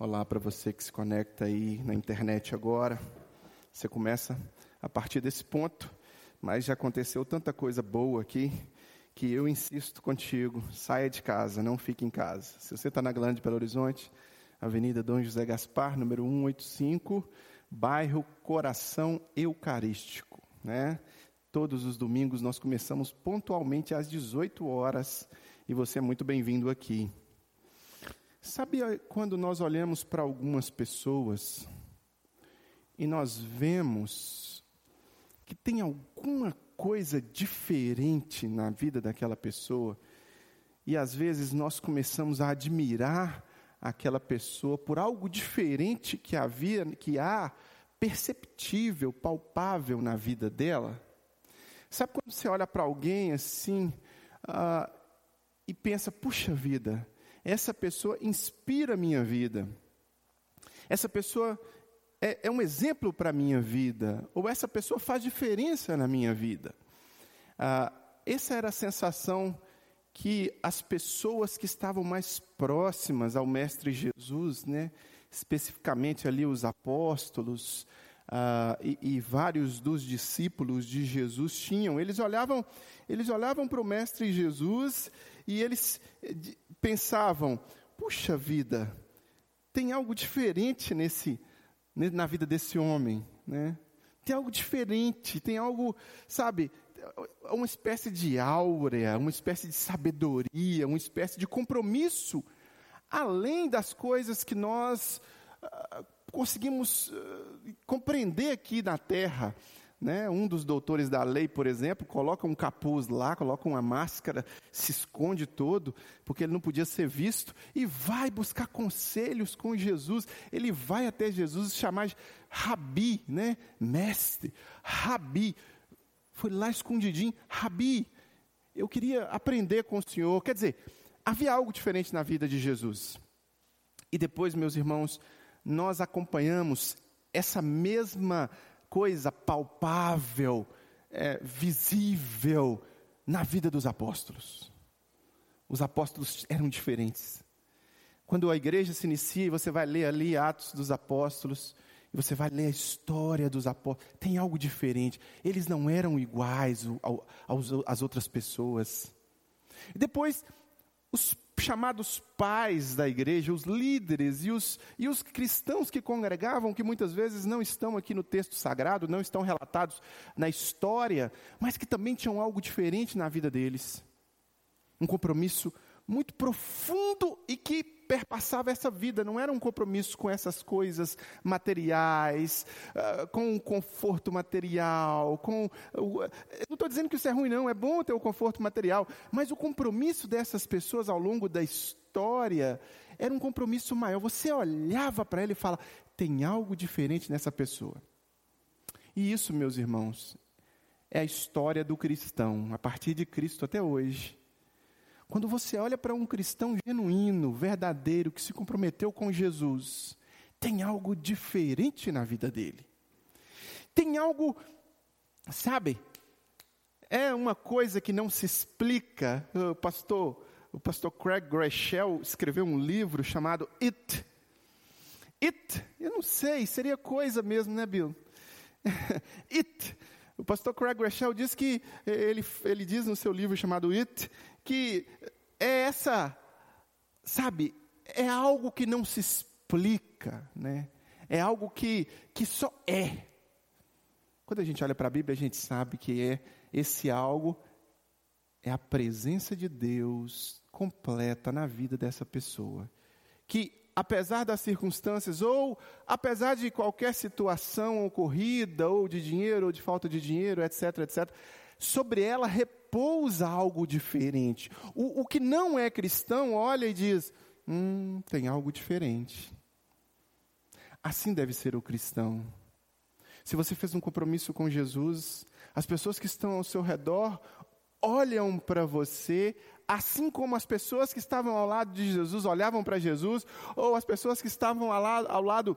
Olá para você que se conecta aí na internet agora. Você começa a partir desse ponto, mas já aconteceu tanta coisa boa aqui que eu insisto contigo: saia de casa, não fique em casa. Se você está na Grande Belo Horizonte, Avenida Dom José Gaspar, número 185, bairro Coração Eucarístico, né? Todos os domingos nós começamos pontualmente às 18 horas e você é muito bem-vindo aqui. Sabe quando nós olhamos para algumas pessoas e nós vemos que tem alguma coisa diferente na vida daquela pessoa e às vezes nós começamos a admirar aquela pessoa por algo diferente que havia, que há perceptível, palpável na vida dela? Sabe quando você olha para alguém assim uh, e pensa, puxa vida, essa pessoa inspira a minha vida. Essa pessoa é, é um exemplo para a minha vida. Ou essa pessoa faz diferença na minha vida. Ah, essa era a sensação que as pessoas que estavam mais próximas ao Mestre Jesus, né, especificamente ali os apóstolos ah, e, e, vários dos discípulos de Jesus tinham. Eles olhavam, eles olhavam para o Mestre Jesus e eles eh, pensavam: puxa vida, tem algo diferente nesse, na vida desse homem, né? Tem algo diferente, tem algo, sabe, uma espécie de áurea, uma espécie de sabedoria, uma espécie de compromisso, além das coisas que nós uh, conseguimos uh, compreender aqui na terra. Né? Um dos doutores da lei, por exemplo, coloca um capuz lá, coloca uma máscara, se esconde todo, porque ele não podia ser visto, e vai buscar conselhos com Jesus. Ele vai até Jesus chamar de Rabi, né? mestre, Rabi. Foi lá escondidinho, Rabi. Eu queria aprender com o Senhor. Quer dizer, havia algo diferente na vida de Jesus. E depois, meus irmãos, nós acompanhamos essa mesma coisa palpável, é, visível na vida dos apóstolos. Os apóstolos eram diferentes. Quando a igreja se inicia, você vai ler ali Atos dos Apóstolos, e você vai ler a história dos apóstolos, tem algo diferente. Eles não eram iguais às outras pessoas. Depois, os chamados pais da igreja, os líderes e os, e os cristãos que congregavam, que muitas vezes não estão aqui no texto sagrado, não estão relatados na história, mas que também tinham algo diferente na vida deles. Um compromisso muito profundo e que perpassava essa vida, não era um compromisso com essas coisas materiais, uh, com o conforto material, com. Uh, não estou dizendo que isso é ruim, não, é bom ter o conforto material, mas o compromisso dessas pessoas ao longo da história era um compromisso maior. Você olhava para ela e fala: tem algo diferente nessa pessoa. E isso, meus irmãos, é a história do cristão, a partir de Cristo até hoje. Quando você olha para um cristão genuíno, verdadeiro, que se comprometeu com Jesus, tem algo diferente na vida dele. Tem algo, sabe, é uma coisa que não se explica. O pastor, o pastor Craig Groeschel escreveu um livro chamado It. It, eu não sei, seria coisa mesmo, né, Bill? It. O pastor Craig Groeschel diz que ele, ele diz no seu livro chamado It que é essa, sabe, é algo que não se explica, né? É algo que, que só é. Quando a gente olha para a Bíblia, a gente sabe que é esse algo é a presença de Deus completa na vida dessa pessoa. Que apesar das circunstâncias ou apesar de qualquer situação ocorrida ou de dinheiro ou de falta de dinheiro, etc, etc, sobre ela repousa algo diferente. O, o que não é cristão olha e diz: hum, tem algo diferente. Assim deve ser o cristão. Se você fez um compromisso com Jesus, as pessoas que estão ao seu redor olham para você, assim como as pessoas que estavam ao lado de Jesus olhavam para Jesus, ou as pessoas que estavam ao lado, ao lado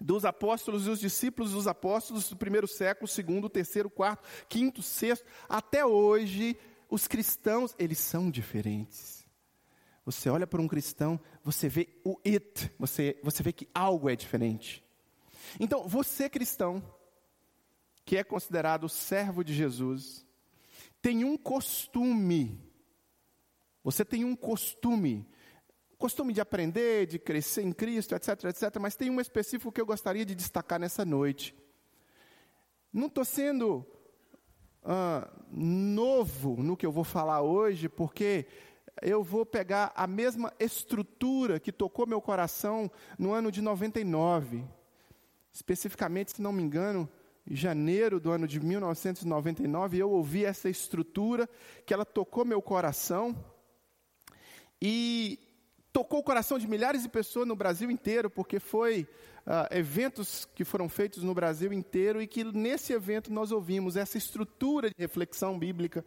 dos apóstolos e os discípulos dos apóstolos do primeiro século, segundo, terceiro, quarto, quinto, sexto, até hoje, os cristãos, eles são diferentes. você olha para um cristão, você vê o it, você, você vê que algo é diferente. Então, você cristão, que é considerado servo de Jesus, tem um costume, você tem um costume, costume de aprender, de crescer em Cristo, etc, etc, mas tem um específico que eu gostaria de destacar nessa noite. Não estou sendo uh, novo no que eu vou falar hoje, porque eu vou pegar a mesma estrutura que tocou meu coração no ano de 99. Especificamente, se não me engano, janeiro do ano de 1999, eu ouvi essa estrutura que ela tocou meu coração e tocou o coração de milhares de pessoas no Brasil inteiro, porque foi uh, eventos que foram feitos no Brasil inteiro e que nesse evento nós ouvimos essa estrutura de reflexão bíblica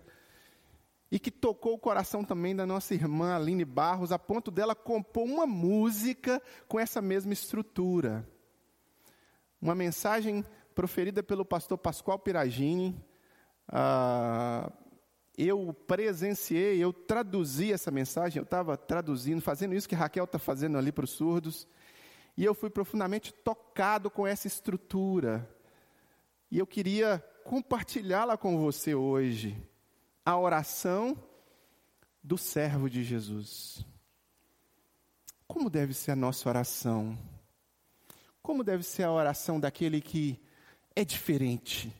e que tocou o coração também da nossa irmã Aline Barros, a ponto dela compor uma música com essa mesma estrutura. Uma mensagem proferida pelo pastor Pascoal Piragini. Uh, eu presenciei, eu traduzi essa mensagem, eu estava traduzindo, fazendo isso que Raquel está fazendo ali para os surdos. E eu fui profundamente tocado com essa estrutura. E eu queria compartilhá-la com você hoje. A oração do servo de Jesus. Como deve ser a nossa oração? Como deve ser a oração daquele que é diferente?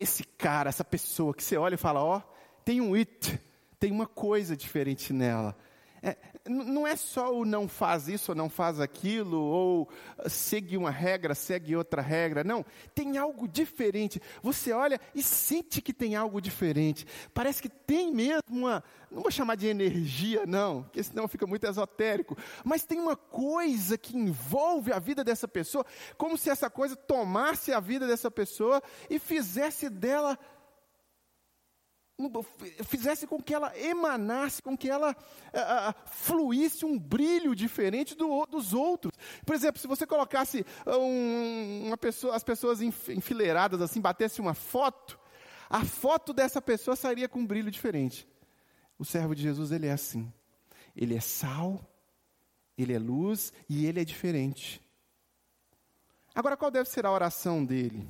Esse cara, essa pessoa que você olha e fala: Ó, oh, tem um it, tem uma coisa diferente nela. É, não é só o não faz isso ou não faz aquilo, ou segue uma regra, segue outra regra. Não, tem algo diferente. Você olha e sente que tem algo diferente. Parece que tem mesmo uma, não vou chamar de energia, não, porque senão fica muito esotérico. Mas tem uma coisa que envolve a vida dessa pessoa, como se essa coisa tomasse a vida dessa pessoa e fizesse dela fizesse com que ela emanasse, com que ela fluísse um brilho diferente do, dos outros. Por exemplo, se você colocasse um, uma pessoa, as pessoas enfileiradas assim, batesse uma foto, a foto dessa pessoa sairia com um brilho diferente. O servo de Jesus, ele é assim. Ele é sal, ele é luz e ele é diferente. Agora, qual deve ser a oração dele?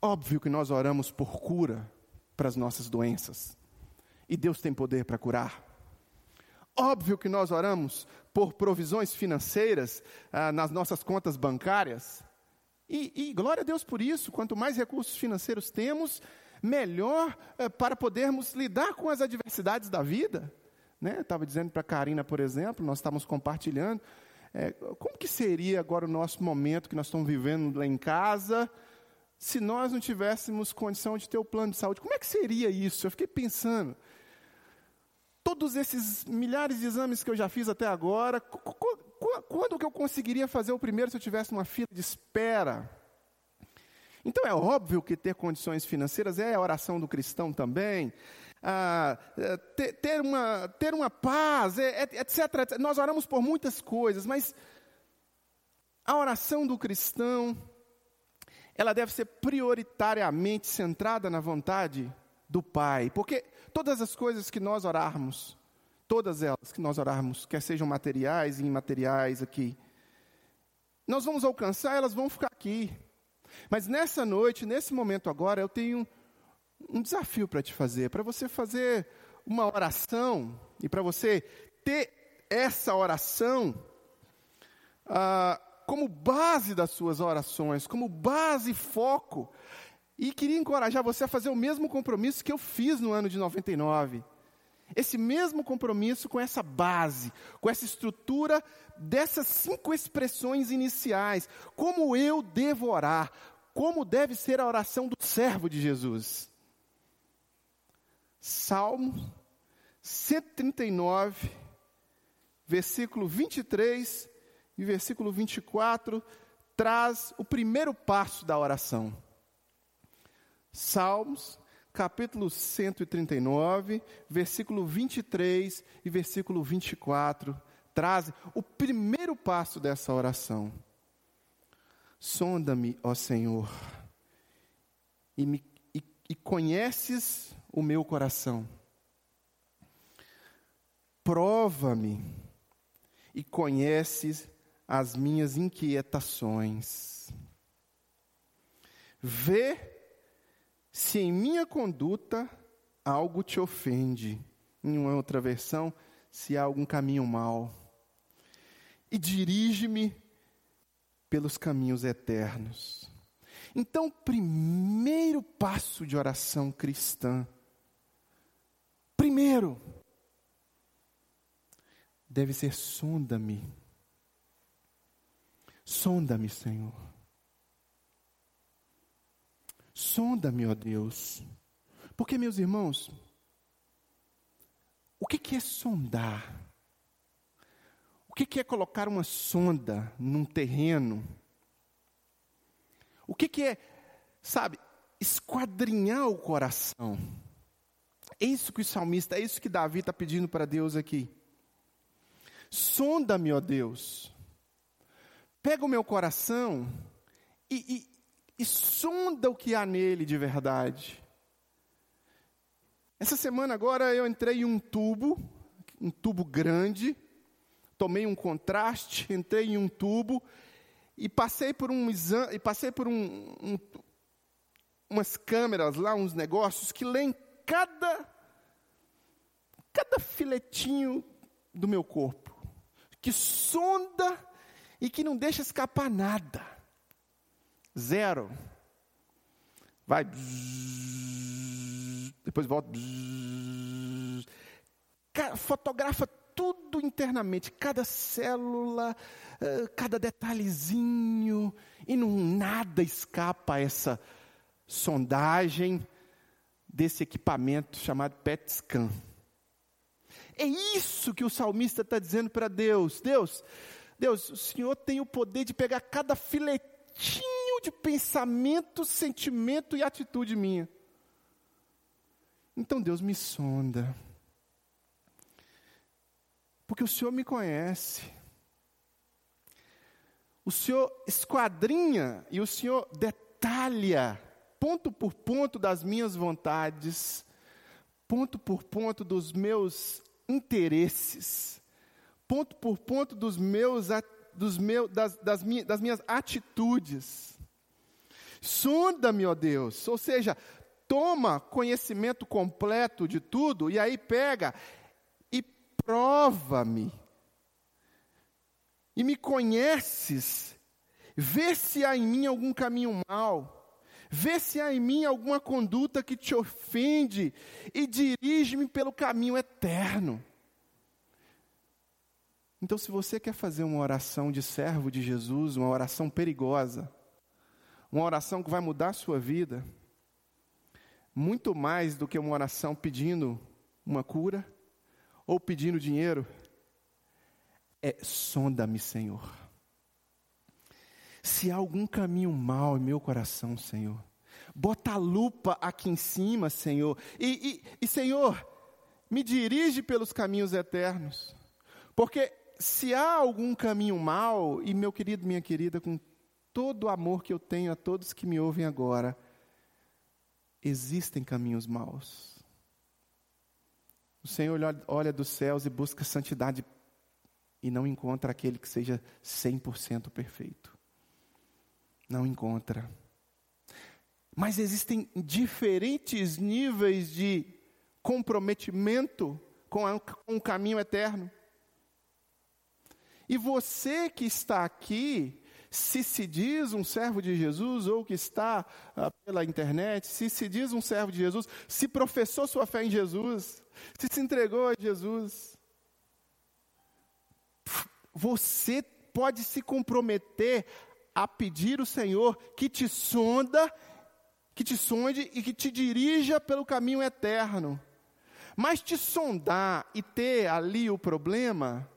Óbvio que nós oramos por cura, para as nossas doenças. E Deus tem poder para curar. Óbvio que nós oramos por provisões financeiras ah, nas nossas contas bancárias. E, e, glória a Deus por isso. Quanto mais recursos financeiros temos, melhor eh, para podermos lidar com as adversidades da vida. Né? Estava dizendo para a Karina, por exemplo, nós estávamos compartilhando. É, como que seria agora o nosso momento que nós estamos vivendo lá em casa? Se nós não tivéssemos condição de ter o plano de saúde. Como é que seria isso? Eu fiquei pensando. Todos esses milhares de exames que eu já fiz até agora, quando que eu conseguiria fazer o primeiro se eu tivesse uma fila de espera? Então é óbvio que ter condições financeiras é a oração do cristão também. Ah, é, ter, ter, uma, ter uma paz, é, é, etc, etc. Nós oramos por muitas coisas, mas a oração do cristão ela deve ser prioritariamente centrada na vontade do Pai, porque todas as coisas que nós orarmos, todas elas que nós orarmos, quer sejam materiais e imateriais aqui, nós vamos alcançar, elas vão ficar aqui. Mas nessa noite, nesse momento agora, eu tenho um desafio para te fazer, para você fazer uma oração e para você ter essa oração. Ah, como base das suas orações, como base e foco. E queria encorajar você a fazer o mesmo compromisso que eu fiz no ano de 99. Esse mesmo compromisso com essa base, com essa estrutura dessas cinco expressões iniciais. Como eu devo orar, como deve ser a oração do servo de Jesus. Salmo 139, versículo 23 e versículo 24 traz o primeiro passo da oração. Salmos, capítulo 139, versículo 23 e versículo 24 trazem o primeiro passo dessa oração. Sonda-me, ó Senhor, e, me, e, e conheces o meu coração. Prova-me e conheces as minhas inquietações. Vê se em minha conduta algo te ofende. Em uma outra versão, se há algum caminho mau. E dirige-me pelos caminhos eternos. Então, primeiro passo de oração cristã. Primeiro, deve ser sonda-me. Sonda-me, Senhor. Sonda-me, ó Deus. Porque, meus irmãos, o que, é sondar? O que, é colocar uma sonda num terreno? O que, que é, sabe, esquadrinhar o coração? É isso que o salmista, é isso que Davi está pedindo para Deus aqui. Sonda-me, ó Deus. Pega o meu coração e, e, e sonda o que há nele de verdade. Essa semana agora eu entrei em um tubo, um tubo grande, tomei um contraste, entrei em um tubo e passei por um exame, e passei por um, um, umas câmeras lá, uns negócios que leem cada cada filetinho do meu corpo, que sonda e que não deixa escapar nada. Zero. Vai. Depois volta. Fotografa tudo internamente, cada célula, eh, cada detalhezinho, e não nada escapa a essa sondagem desse equipamento chamado PET scan. É isso que o salmista está dizendo para Deus. Deus, Deus, o Senhor tem o poder de pegar cada filetinho de pensamento, sentimento e atitude minha. Então Deus me sonda. Porque o Senhor me conhece. O Senhor esquadrinha e o Senhor detalha, ponto por ponto, das minhas vontades, ponto por ponto dos meus interesses, ponto por ponto dos meus, dos meus, das, das, minhas, das minhas atitudes. Sonda-me, ó Deus, ou seja, toma conhecimento completo de tudo e aí pega e prova-me. E me conheces, vê se há em mim algum caminho mau Vê se há em mim alguma conduta que te ofende e dirige-me pelo caminho eterno. Então, se você quer fazer uma oração de servo de Jesus, uma oração perigosa, uma oração que vai mudar a sua vida, muito mais do que uma oração pedindo uma cura ou pedindo dinheiro, é sonda-me, Senhor. Se há algum caminho mal em meu coração, Senhor, bota a lupa aqui em cima, Senhor, e, e, e Senhor, me dirige pelos caminhos eternos, porque se há algum caminho mal, e meu querido, minha querida, com todo o amor que eu tenho a todos que me ouvem agora, existem caminhos maus. O Senhor olha dos céus e busca santidade e não encontra aquele que seja 100% perfeito não encontra. Mas existem diferentes níveis de comprometimento com, o caminho eterno. E você que está aqui, se se diz um servo de Jesus, ou que está ah, pela internet, se se diz um servo de Jesus, se professou sua fé em Jesus, se se entregou a Jesus, você pode se comprometer a pedir o Senhor que te sonda, que te sonde e que te dirija pelo caminho eterno. Mas te sondar e ter ali o problema,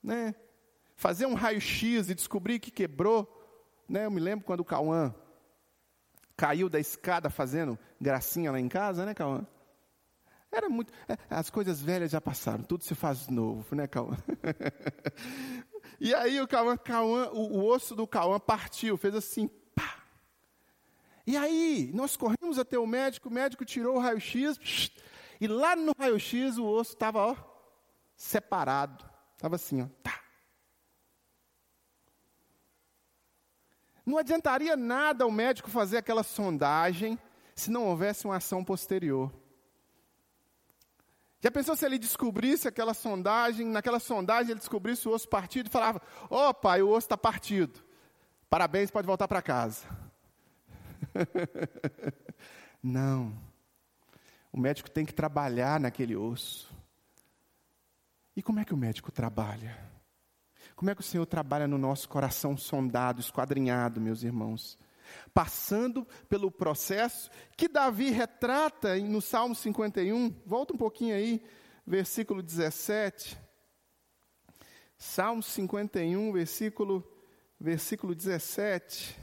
né? Fazer um raio-x e descobrir que quebrou, né? Eu me lembro quando o Cauã caiu da escada fazendo gracinha lá em casa, né, Cauã? Era muito. É, as coisas velhas já passaram, tudo se faz novo, né, Cauã? E aí o, Cauã, Cauã, o, o osso do Cauã partiu, fez assim, pá. E aí nós corremos até o médico, o médico tirou o raio-x, e lá no raio-x o osso estava, ó, separado. Estava assim, ó. Tá. Não adiantaria nada o médico fazer aquela sondagem se não houvesse uma ação posterior. Já pensou se ele descobrisse aquela sondagem, naquela sondagem ele descobrisse o osso partido e falava: Ó oh, pai, o osso está partido. Parabéns, pode voltar para casa. Não. O médico tem que trabalhar naquele osso. E como é que o médico trabalha? Como é que o Senhor trabalha no nosso coração sondado, esquadrinhado, meus irmãos? Passando pelo processo que Davi retrata no Salmo 51, volta um pouquinho aí, versículo 17. Salmo 51, versículo, versículo 17.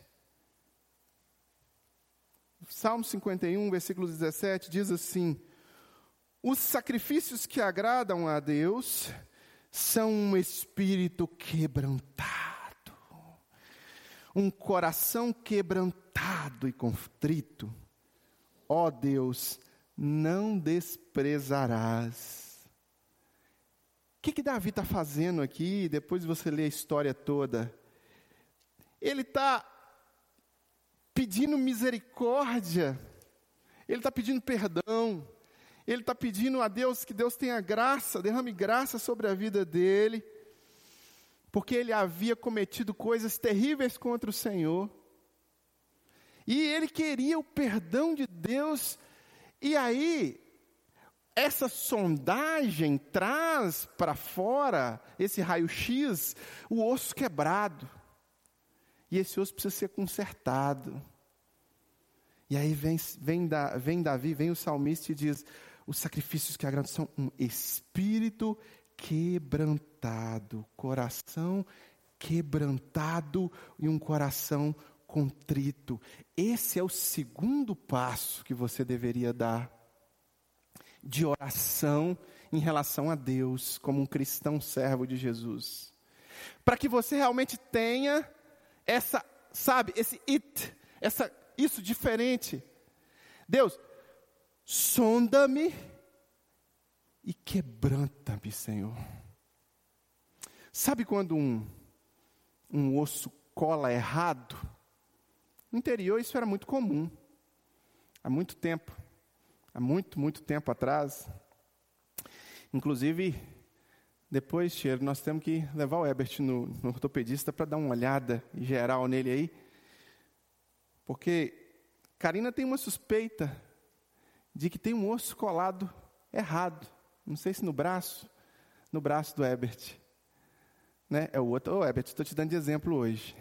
Salmo 51, versículo 17 diz assim: Os sacrifícios que agradam a Deus são um espírito quebrantado, um coração quebrantado e contrito. Ó oh Deus, não desprezarás. O que, que Davi está fazendo aqui, depois de você ler a história toda? Ele está pedindo misericórdia, ele está pedindo perdão, ele está pedindo a Deus que Deus tenha graça, derrame graça sobre a vida dele, porque ele havia cometido coisas terríveis contra o Senhor, e ele queria o perdão de Deus, e aí, essa sondagem traz para fora, esse raio-x, o osso quebrado. E esse osso precisa ser consertado. E aí vem, vem, da, vem Davi, vem o salmista e diz: os sacrifícios que agradam são um espírito quebrantado, coração quebrantado e um coração contrito. Esse é o segundo passo que você deveria dar de oração em relação a Deus, como um cristão servo de Jesus. Para que você realmente tenha essa, sabe, esse it, essa, isso diferente. Deus, sonda-me e quebranta-me, Senhor. Sabe quando um, um osso cola errado? No interior isso era muito comum. Há muito tempo. Há muito, muito tempo atrás. Inclusive, depois, Cheiro, nós temos que levar o Ebert no, no ortopedista para dar uma olhada geral nele aí. Porque Karina tem uma suspeita de que tem um osso colado errado. Não sei se no braço, no braço do Ebert. Né? É o outro. Ô, oh, Ebert, estou te dando de exemplo hoje.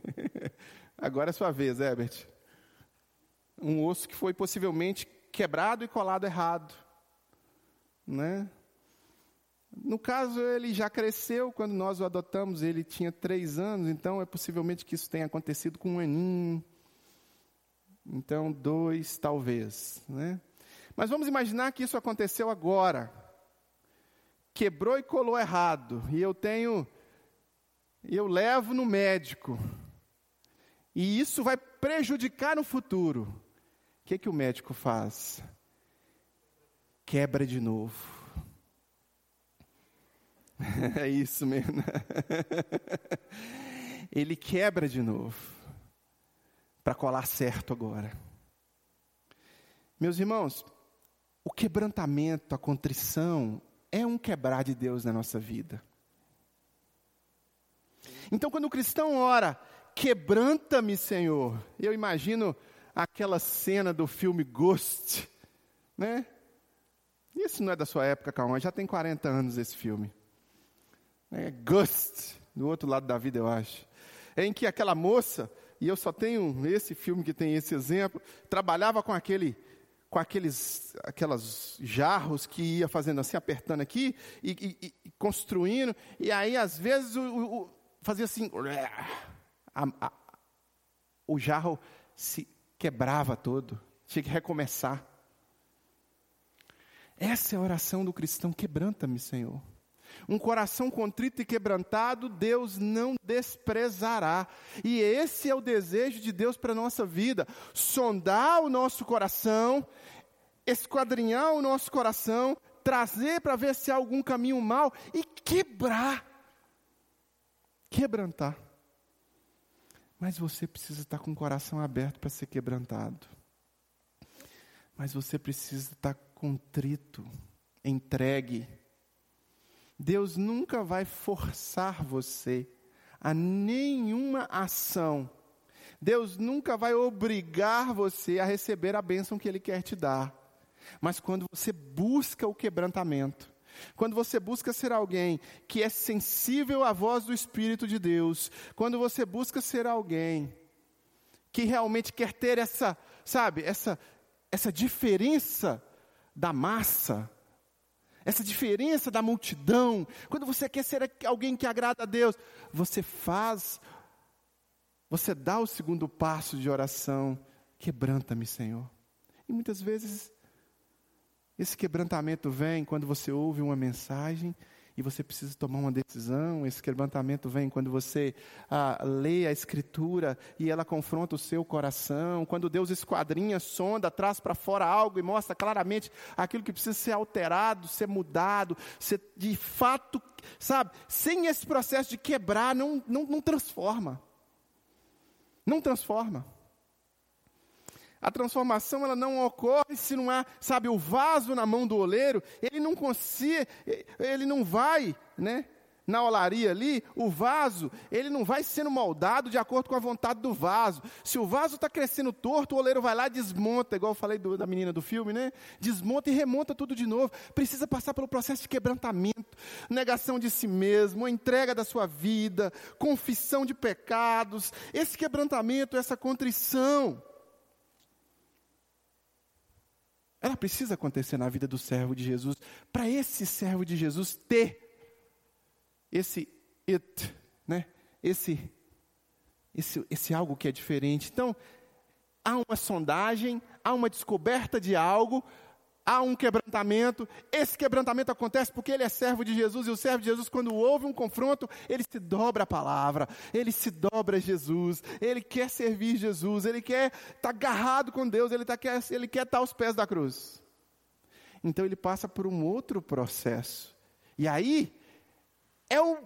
Agora é sua vez, Ebert. Um osso que foi possivelmente quebrado e colado errado. Né? No caso, ele já cresceu, quando nós o adotamos, ele tinha três anos, então é possivelmente que isso tenha acontecido com um aninho. Então, dois, talvez. Né? Mas vamos imaginar que isso aconteceu agora. Quebrou e colou errado. E eu tenho. Eu levo no médico. E isso vai prejudicar no futuro. O que, que o médico faz? Quebra de novo é isso mesmo. Ele quebra de novo para colar certo agora. Meus irmãos, o quebrantamento, a contrição é um quebrar de Deus na nossa vida. Então, quando o cristão ora, quebranta-me, Senhor, eu imagino aquela cena do filme Ghost, né? Isso não é da sua época, calma, já tem 40 anos esse filme é, Ghost, do outro lado da vida, eu acho. Em que aquela moça, e eu só tenho esse filme que tem esse exemplo, trabalhava com aquele com aqueles aquelas jarros que ia fazendo assim, apertando aqui e, e, e construindo, e aí às vezes o, o, fazia assim, a, a, o jarro se quebrava todo, tinha que recomeçar. Essa é a oração do cristão, quebranta-me, Senhor. Um coração contrito e quebrantado, Deus não desprezará. E esse é o desejo de Deus para a nossa vida: sondar o nosso coração, esquadrinhar o nosso coração, trazer para ver se há algum caminho mal e quebrar. Quebrantar. Mas você precisa estar com o coração aberto para ser quebrantado. Mas você precisa estar contrito, entregue. Deus nunca vai forçar você a nenhuma ação. Deus nunca vai obrigar você a receber a bênção que Ele quer te dar. Mas quando você busca o quebrantamento, quando você busca ser alguém que é sensível à voz do Espírito de Deus, quando você busca ser alguém que realmente quer ter essa, sabe, essa, essa diferença da massa, essa diferença da multidão, quando você quer ser alguém que agrada a Deus, você faz, você dá o segundo passo de oração, quebranta-me, Senhor. E muitas vezes esse quebrantamento vem quando você ouve uma mensagem e você precisa tomar uma decisão. Esse quebrantamento vem quando você ah, lê a Escritura e ela confronta o seu coração. Quando Deus esquadrinha, sonda, traz para fora algo e mostra claramente aquilo que precisa ser alterado, ser mudado, ser de fato, sabe? Sem esse processo de quebrar, não, não, não transforma. Não transforma. A transformação ela não ocorre se não há, sabe, o vaso na mão do oleiro, ele não consegue, ele não vai, né? Na olaria ali, o vaso, ele não vai sendo moldado de acordo com a vontade do vaso. Se o vaso está crescendo torto, o oleiro vai lá e desmonta, igual eu falei do, da menina do filme, né? Desmonta e remonta tudo de novo. Precisa passar pelo processo de quebrantamento, negação de si mesmo, entrega da sua vida, confissão de pecados. Esse quebrantamento, essa contrição. Ela precisa acontecer na vida do servo de Jesus, para esse servo de Jesus ter esse it, né? Esse, esse, esse algo que é diferente. Então, há uma sondagem, há uma descoberta de algo, há um quebrantamento. Esse quebrantamento acontece porque ele é servo de Jesus e o servo de Jesus, quando houve um confronto, ele se dobra a palavra, ele se dobra a Jesus, ele quer servir Jesus, ele quer estar tá agarrado com Deus, ele, tá, quer, ele quer estar aos pés da cruz. Então ele passa por um outro processo. E aí, é o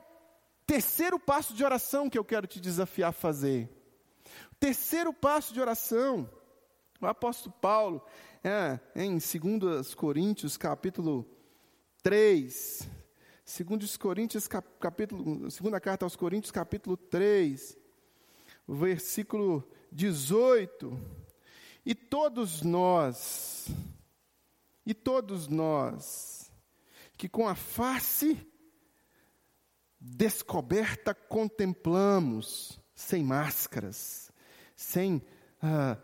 terceiro passo de oração que eu quero te desafiar a fazer. Terceiro passo de oração, o apóstolo Paulo, é, em 2 Coríntios, capítulo 3. 2 Coríntios, capítulo, segunda carta aos Coríntios, capítulo 3, versículo 18. E todos nós, e todos nós, que com a face descoberta contemplamos, sem máscaras, sem, ah,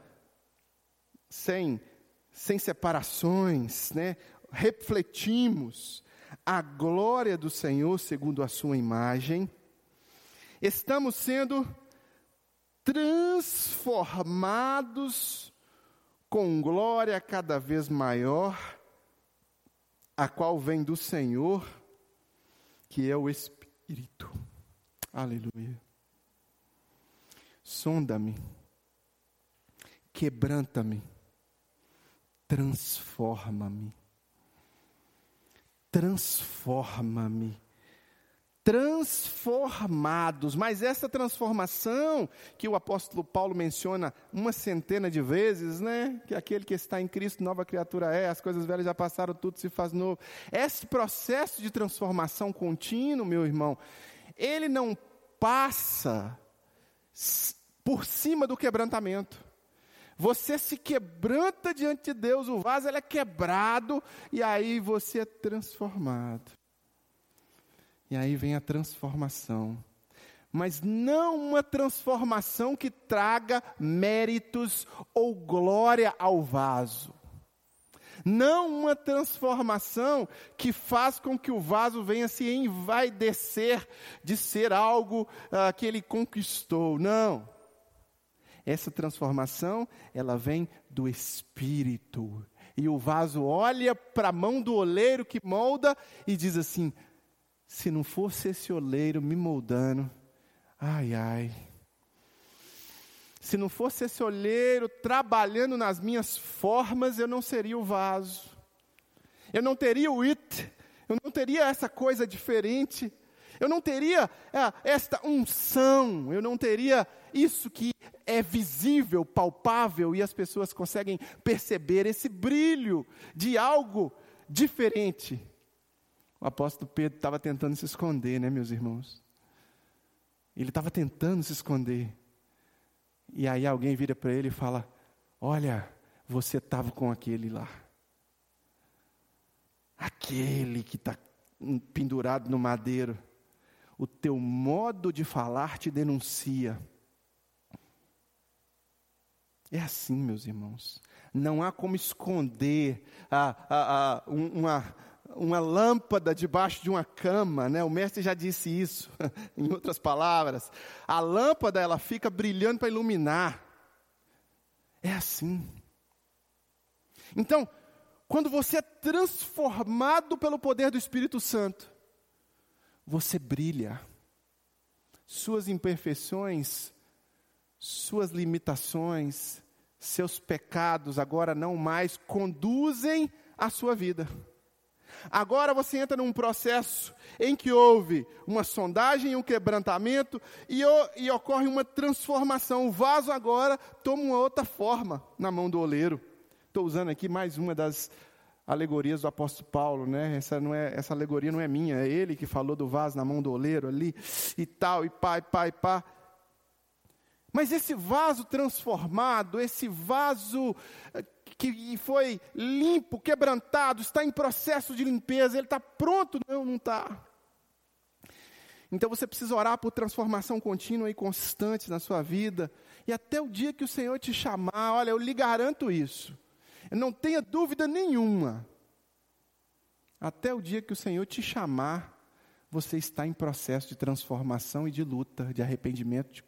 sem sem separações, né? refletimos a glória do Senhor segundo a sua imagem, estamos sendo transformados com glória cada vez maior, a qual vem do Senhor, que é o Espírito. Aleluia. Sonda-me, quebranta-me transforma-me. Transforma-me. Transformados, mas essa transformação que o apóstolo Paulo menciona uma centena de vezes, né? Que aquele que está em Cristo, nova criatura é, as coisas velhas já passaram, tudo se faz novo. Esse processo de transformação contínuo, meu irmão, ele não passa por cima do quebrantamento. Você se quebranta diante de Deus, o vaso é quebrado e aí você é transformado. E aí vem a transformação. Mas não uma transformação que traga méritos ou glória ao vaso. Não uma transformação que faz com que o vaso venha se envaidecer de ser algo uh, que ele conquistou. Não. Essa transformação, ela vem do Espírito. E o vaso olha para a mão do oleiro que molda e diz assim: se não fosse esse oleiro me moldando, ai, ai. Se não fosse esse oleiro trabalhando nas minhas formas, eu não seria o vaso. eu não teria o it, eu não teria essa coisa diferente, eu não teria é, esta unção, eu não teria isso que é visível, palpável e as pessoas conseguem perceber esse brilho de algo diferente. O apóstolo Pedro estava tentando se esconder, né, meus irmãos? Ele estava tentando se esconder. E aí alguém vira para ele e fala: Olha, você estava com aquele lá. Aquele que está pendurado no madeiro. O teu modo de falar te denuncia. É assim, meus irmãos. Não há como esconder a, a, a, uma, uma lâmpada debaixo de uma cama, né? O mestre já disse isso, em outras palavras. A lâmpada ela fica brilhando para iluminar. É assim. Então, quando você é transformado pelo poder do Espírito Santo, você brilha. Suas imperfeições, suas limitações, seus pecados agora não mais conduzem a sua vida. Agora você entra num processo em que houve uma sondagem, um quebrantamento e, e, ocorre uma transformação. O vaso agora toma uma outra forma na mão do oleiro. Estou usando aqui mais uma das alegorias do apóstolo Paulo, né? Essa, não é, essa alegoria não é minha, é ele que falou do vaso na mão do oleiro ali e tal, e pá, e pá, e pá. Mas esse vaso transformado, esse vaso eh, que foi limpo, quebrantado, está em processo de limpeza, ele está pronto? Não, não está. Então você precisa orar por transformação contínua e constante na sua vida, e até o dia que o Senhor te chamar, olha, eu lhe garanto isso, não tenha dúvida nenhuma, até o dia que o Senhor te chamar, você está em processo de transformação e de luta, de arrependimento, de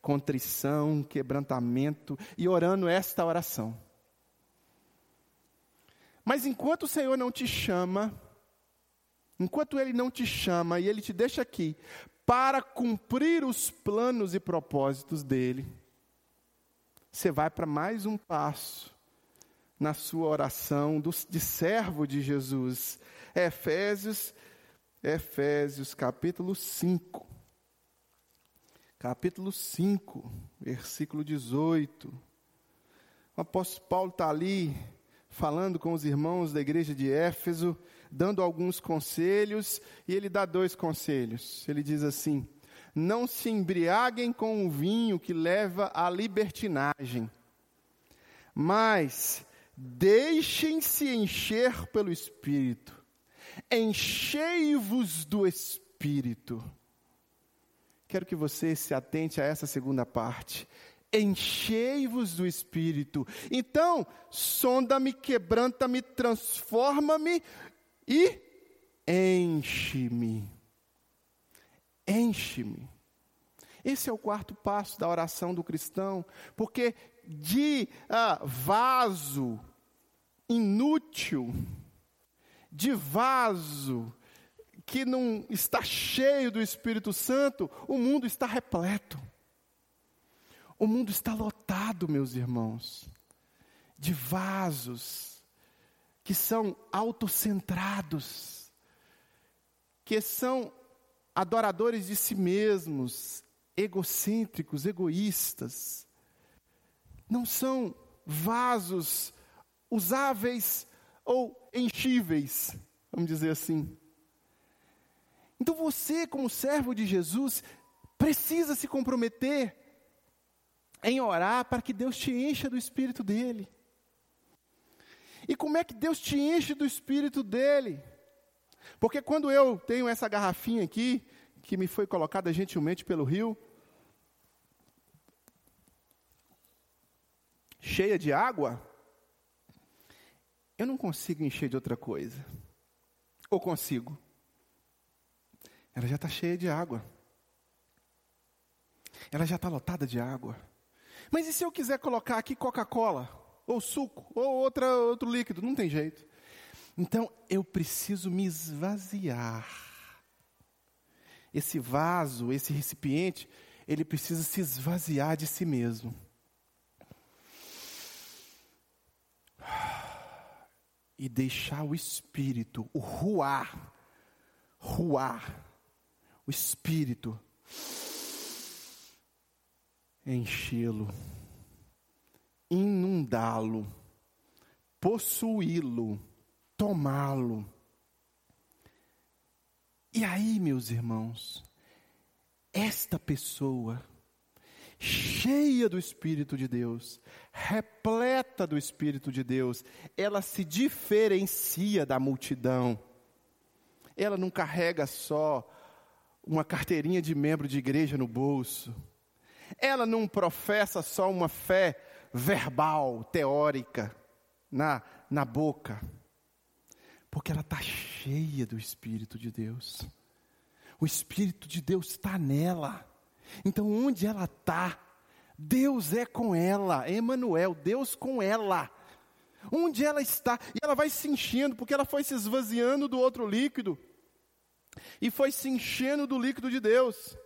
contrição, quebrantamento e orando esta oração. Mas enquanto o Senhor não te chama, enquanto Ele não te chama e Ele te deixa aqui para cumprir os planos e propósitos dEle, você vai para mais um passo na sua oração de servo de Jesus. Efésios Efésios capítulo 5. Capítulo 5, versículo 18. O apóstolo Paulo está ali falando com os irmãos da igreja de Éfeso, dando alguns conselhos, e ele dá dois conselhos. Ele diz assim: Não se embriaguem com o vinho que leva à libertinagem, mas deixem-se encher pelo Espírito enchei-vos do Espírito. Quero que você se atente a essa segunda parte. Enchei-vos do Espírito. Então, sonda-me, quebranta-me, transforma-me e enche-me. Enche-me. Esse é o quarto passo da oração do cristão, porque de ah, vaso inútil, de vaso que não está cheio do Espírito Santo, o mundo está repleto. O mundo está lotado, meus irmãos, de vasos que são autocentrados, que são adoradores de si mesmos, egocêntricos, egoístas. Não são vasos usáveis ou enchíveis, vamos dizer assim. Então você, como servo de Jesus, precisa se comprometer em orar para que Deus te encha do Espírito dele. E como é que Deus te enche do Espírito dele? Porque quando eu tenho essa garrafinha aqui, que me foi colocada gentilmente pelo rio, cheia de água, eu não consigo encher de outra coisa. Ou consigo? Ela já está cheia de água. Ela já está lotada de água. Mas e se eu quiser colocar aqui Coca-Cola, ou suco, ou outra, outro líquido? Não tem jeito. Então eu preciso me esvaziar. Esse vaso, esse recipiente, ele precisa se esvaziar de si mesmo. E deixar o Espírito, o ruar, ruar, o Espírito, enchê-lo, inundá-lo, possuí-lo, tomá-lo. E aí, meus irmãos, esta pessoa, cheia do Espírito de Deus, repleta do Espírito de Deus, ela se diferencia da multidão. Ela não carrega só uma carteirinha de membro de igreja no bolso. Ela não professa só uma fé verbal, teórica, na, na boca. Porque ela está cheia do Espírito de Deus. O Espírito de Deus está nela. Então, onde ela está, Deus é com ela, Emanuel, Deus com ela. Onde ela está, e ela vai se enchendo, porque ela foi se esvaziando do outro líquido, e foi se enchendo do líquido de Deus.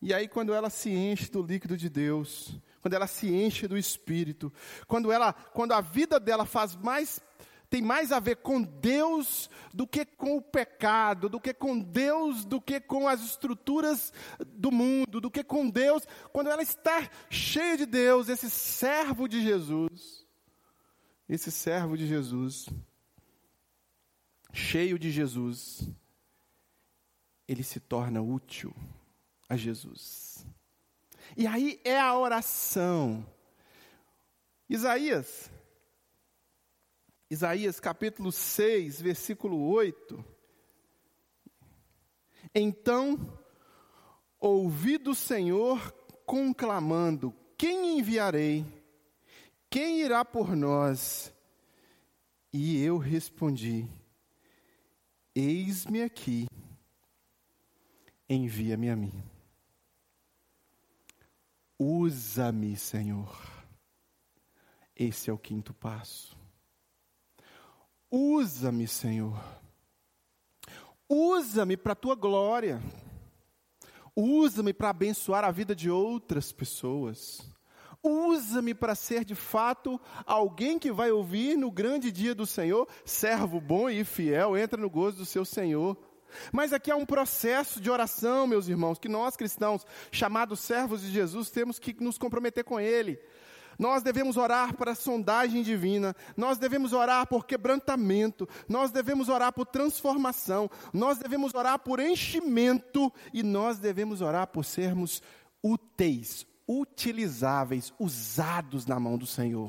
E aí, quando ela se enche do líquido de Deus, quando ela se enche do Espírito, quando ela, quando a vida dela faz mais tem mais a ver com Deus do que com o pecado, do que com Deus, do que com as estruturas do mundo, do que com Deus. Quando ela está cheia de Deus, esse servo de Jesus, esse servo de Jesus, cheio de Jesus, ele se torna útil a Jesus. E aí é a oração. Isaías Isaías capítulo 6, versículo 8. Então ouvi do Senhor conclamando: Quem enviarei? Quem irá por nós? E eu respondi: Eis-me aqui, envia-me a mim. Usa-me, Senhor. Esse é o quinto passo. Usa-me, Senhor. Usa-me para a tua glória. Usa-me para abençoar a vida de outras pessoas. Usa-me para ser de fato alguém que vai ouvir no grande dia do Senhor, servo bom e fiel, entra no gozo do seu Senhor. Mas aqui há um processo de oração, meus irmãos, que nós cristãos, chamados servos de Jesus, temos que nos comprometer com Ele. Nós devemos orar para a sondagem divina, nós devemos orar por quebrantamento, nós devemos orar por transformação, nós devemos orar por enchimento e nós devemos orar por sermos úteis, utilizáveis, usados na mão do Senhor.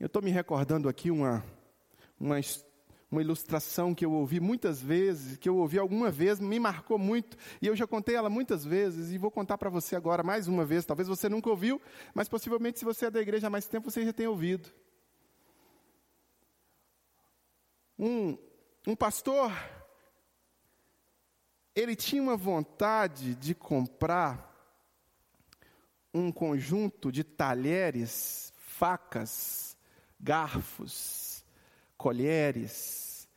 Eu estou me recordando aqui uma, uma história uma ilustração que eu ouvi muitas vezes, que eu ouvi alguma vez, me marcou muito, e eu já contei ela muitas vezes, e vou contar para você agora mais uma vez. Talvez você nunca ouviu, mas possivelmente, se você é da igreja há mais tempo, você já tem ouvido. Um, um pastor, ele tinha uma vontade de comprar um conjunto de talheres, facas, garfos, colheres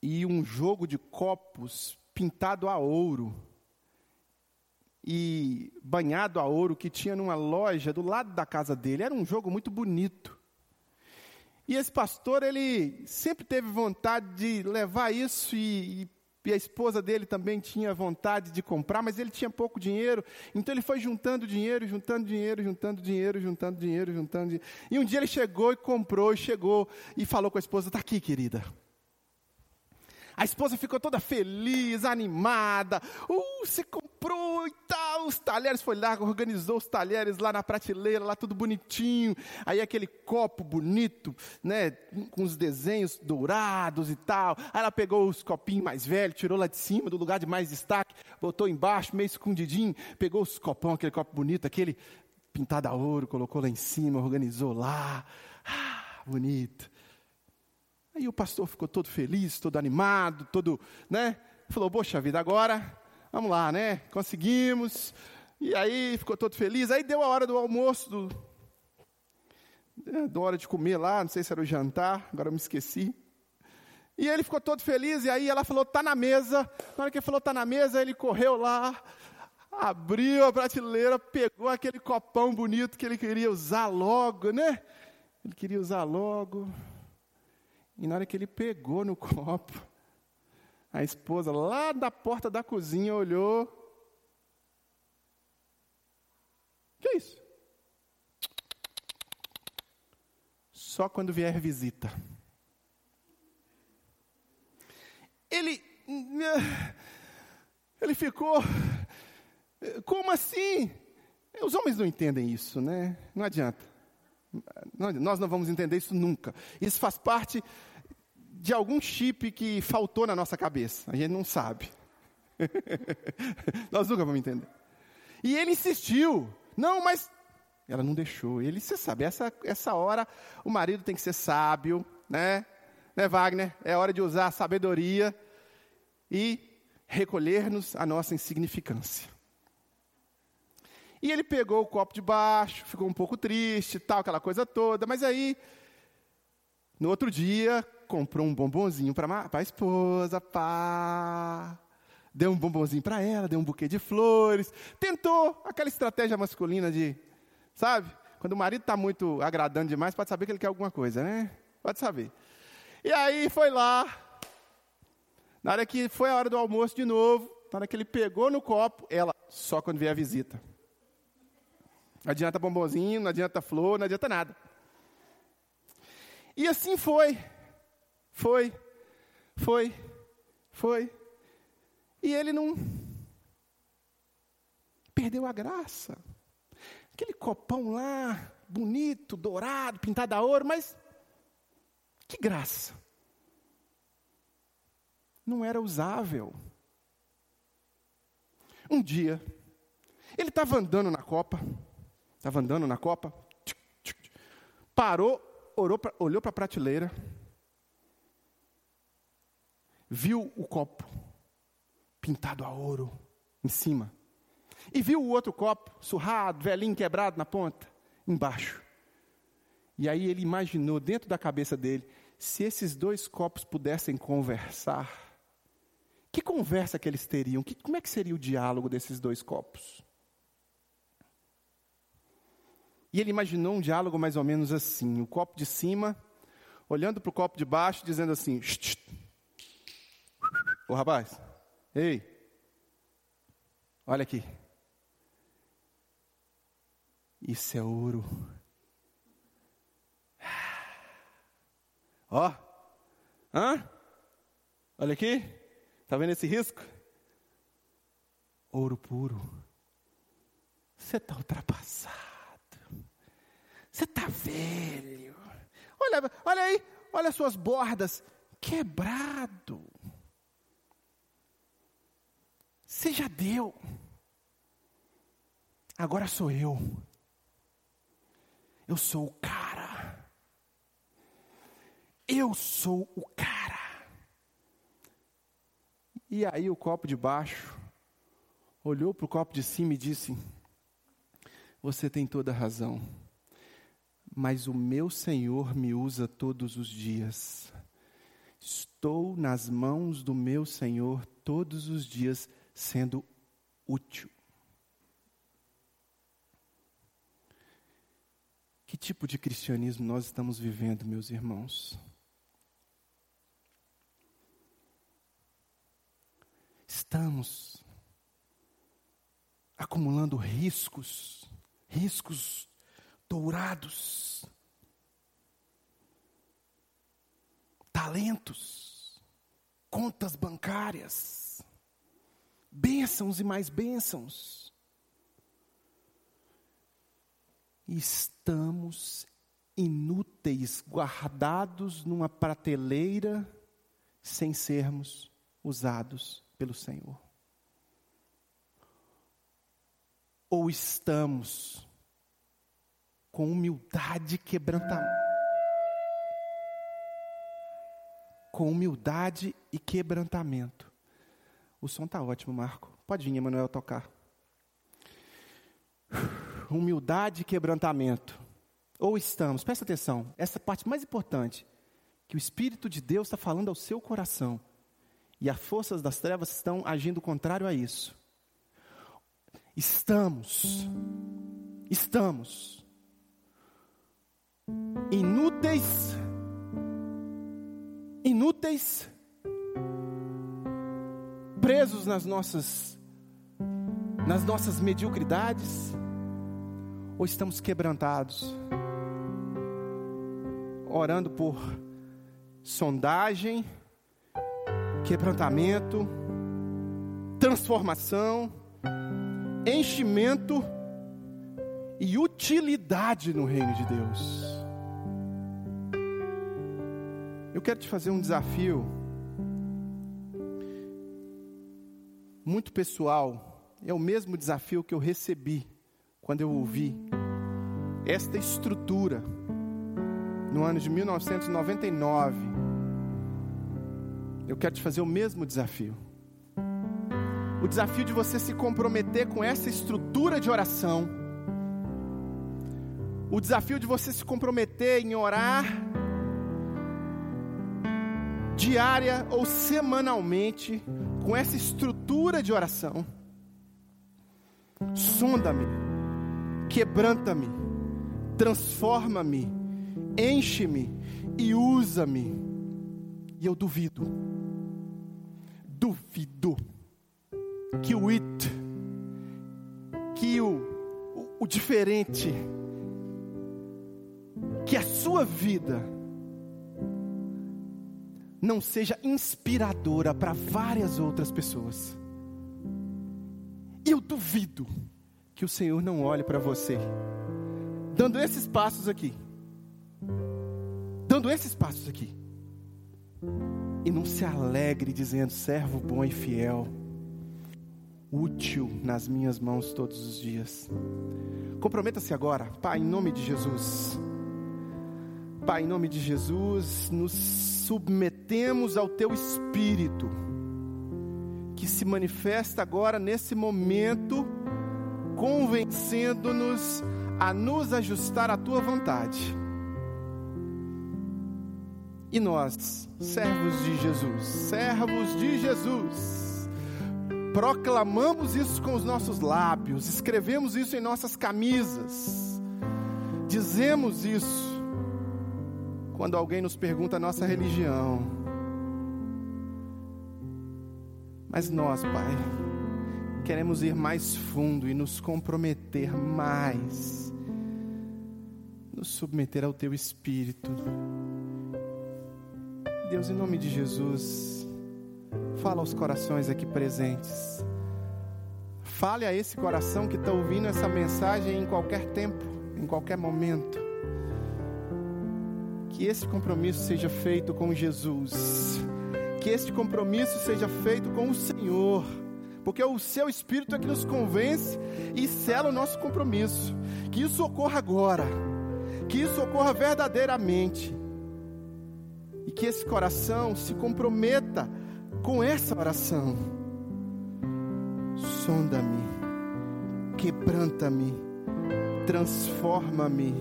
e um jogo de copos pintado a ouro e banhado a ouro que tinha numa loja do lado da casa dele. Era um jogo muito bonito. E esse pastor, ele sempre teve vontade de levar isso e, e e a esposa dele também tinha vontade de comprar, mas ele tinha pouco dinheiro, então ele foi juntando dinheiro, juntando dinheiro, juntando dinheiro, juntando dinheiro, juntando dinheiro. E um dia ele chegou e comprou, e chegou e falou com a esposa: "Está aqui, querida. A esposa ficou toda feliz, animada. Uh, você comprou e tal. Os talheres foi lá, organizou os talheres lá na prateleira, lá tudo bonitinho. Aí aquele copo bonito, né, com os desenhos dourados e tal. Aí ela pegou os copinhos mais velhos, tirou lá de cima, do lugar de mais destaque, botou embaixo, meio escondidinho, pegou os copão, aquele copo bonito, aquele pintado a ouro, colocou lá em cima, organizou lá. Ah, bonito. Aí o pastor ficou todo feliz, todo animado, todo, né? Falou, poxa vida, agora, vamos lá, né? Conseguimos. E aí ficou todo feliz. Aí deu a hora do almoço, do, né, da hora de comer lá, não sei se era o jantar, agora eu me esqueci. E ele ficou todo feliz, e aí ela falou, tá na mesa. Na hora que ele falou, tá na mesa, ele correu lá, abriu a prateleira, pegou aquele copão bonito que ele queria usar logo, né? Ele queria usar logo. E na hora que ele pegou no copo, a esposa lá da porta da cozinha olhou. Que é isso? Só quando vier visita. Ele ele ficou como assim? Os homens não entendem isso, né? Não adianta. Nós não vamos entender isso nunca. Isso faz parte de algum chip que faltou na nossa cabeça. A gente não sabe. Nós nunca vamos entender. E ele insistiu. Não, mas ela não deixou. Ele, você sabe, essa, essa hora o marido tem que ser sábio, né? Né, Wagner? É hora de usar a sabedoria e recolher-nos a nossa insignificância. E ele pegou o copo de baixo, ficou um pouco triste, tal, aquela coisa toda, mas aí, no outro dia, comprou um bombonzinho para a esposa, pá. Deu um bombonzinho para ela, deu um buquê de flores. Tentou aquela estratégia masculina de, sabe? Quando o marido está muito agradando demais, pode saber que ele quer alguma coisa, né? Pode saber. E aí foi lá. Na hora que foi a hora do almoço de novo, na hora que ele pegou no copo, ela, só quando vier a visita. Não adianta bombonzinho, não adianta flor, não adianta nada. E assim foi. Foi. Foi. Foi. E ele não perdeu a graça. Aquele copão lá, bonito, dourado, pintado a ouro, mas que graça. Não era usável. Um dia, ele estava andando na copa, Estava andando na copa, parou, pra, olhou para a prateleira, viu o copo pintado a ouro em cima, e viu o outro copo surrado, velhinho, quebrado na ponta, embaixo. E aí ele imaginou dentro da cabeça dele, se esses dois copos pudessem conversar, que conversa que eles teriam? Que, como é que seria o diálogo desses dois copos? E ele imaginou um diálogo mais ou menos assim: o copo de cima, olhando para o copo de baixo, dizendo assim: Ô rapaz, ei, olha aqui. Isso é ouro. Ó, hã? Olha aqui, tá vendo esse risco? Ouro puro. Você está ultrapassado. Você está velho. Olha, olha aí, olha as suas bordas. Quebrado. Você já deu. Agora sou eu. Eu sou o cara. Eu sou o cara. E aí o copo de baixo olhou para o copo de cima e disse: Você tem toda a razão mas o meu Senhor me usa todos os dias. Estou nas mãos do meu Senhor todos os dias, sendo útil. Que tipo de cristianismo nós estamos vivendo, meus irmãos? Estamos acumulando riscos, riscos dourados, talentos, contas bancárias, bênçãos e mais bênçãos. Estamos inúteis, guardados numa prateleira, sem sermos usados pelo Senhor. Ou estamos com humildade quebrantamento. Com humildade e quebrantamento. O som está ótimo, Marco. Pode vir, Emanuel, tocar. Humildade e quebrantamento. Ou estamos, presta atenção, essa parte mais importante, que o Espírito de Deus está falando ao seu coração. E as forças das trevas estão agindo contrário a isso. Estamos, estamos inúteis, inúteis, presos nas nossas nas nossas mediocridades, ou estamos quebrantados, orando por sondagem, quebrantamento, transformação, enchimento e utilidade no reino de Deus. Eu quero te fazer um desafio muito pessoal, é o mesmo desafio que eu recebi quando eu ouvi esta estrutura no ano de 1999. Eu quero te fazer o mesmo desafio. O desafio de você se comprometer com essa estrutura de oração. O desafio de você se comprometer em orar diária ou semanalmente com essa estrutura de oração. Sonda-me, quebranta-me, transforma-me, enche-me e usa-me. E eu duvido, duvido que o it, que o, o, o diferente, que a sua vida não seja inspiradora para várias outras pessoas. Eu duvido que o Senhor não olhe para você, dando esses passos aqui, dando esses passos aqui, e não se alegre dizendo: servo bom e fiel útil nas minhas mãos todos os dias. Comprometa-se agora, Pai, em nome de Jesus. Pai, em nome de Jesus, nos submetemos ao Teu Espírito, que se manifesta agora nesse momento, convencendo-nos a nos ajustar à Tua vontade. E nós, servos de Jesus, servos de Jesus, proclamamos isso com os nossos lábios, escrevemos isso em nossas camisas, dizemos isso quando alguém nos pergunta a nossa religião. Mas nós, Pai, queremos ir mais fundo e nos comprometer mais, nos submeter ao Teu Espírito. Deus, em nome de Jesus, Fala aos corações aqui presentes. Fale a esse coração que está ouvindo essa mensagem em qualquer tempo, em qualquer momento. Que esse compromisso seja feito com Jesus. Que este compromisso seja feito com o Senhor. Porque o seu Espírito é que nos convence e sela o nosso compromisso. Que isso ocorra agora. Que isso ocorra verdadeiramente. E que esse coração se comprometa com essa oração. Sonda-me, quebranta-me, transforma-me,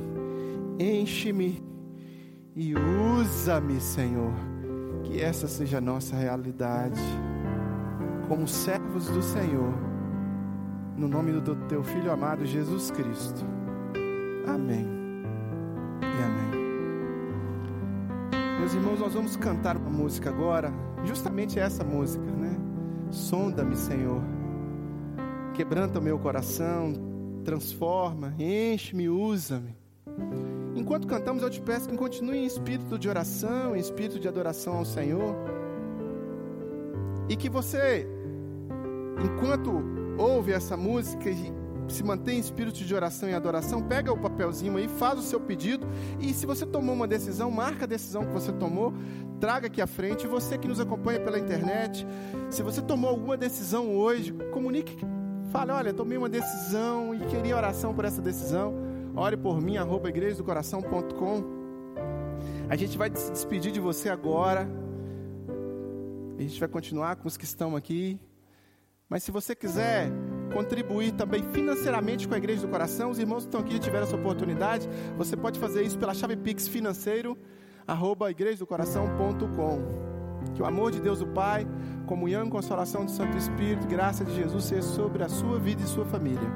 enche-me e usa-me, Senhor. Que essa seja a nossa realidade, como servos do Senhor, no nome do teu Filho amado Jesus Cristo. Amém e amém. Meus irmãos, nós vamos cantar uma música agora justamente essa música, né? Sonda-me, Senhor. Quebranta o meu coração, transforma, enche-me, usa-me. Enquanto cantamos, eu te peço que continue em espírito de oração, em espírito de adoração ao Senhor. E que você, enquanto ouve essa música e se mantém em espírito de oração e adoração, pega o papelzinho aí, faz o seu pedido. E se você tomou uma decisão, marca a decisão que você tomou, traga aqui à frente. Você que nos acompanha pela internet, se você tomou alguma decisão hoje, comunique, fale, olha, tomei uma decisão e queria oração por essa decisão. Ore por mim, arroba igrejadocoração.com. A gente vai se despedir de você agora. A gente vai continuar com os que estão aqui. Mas se você quiser contribuir também financeiramente com a Igreja do Coração, os irmãos que estão aqui já tiveram essa oportunidade, você pode fazer isso pela chave Pix financeiro arroba igrejadocoração.com. Que o amor de Deus o Pai, comunhão e consolação do Santo Espírito, graça de Jesus seja sobre a sua vida e sua família.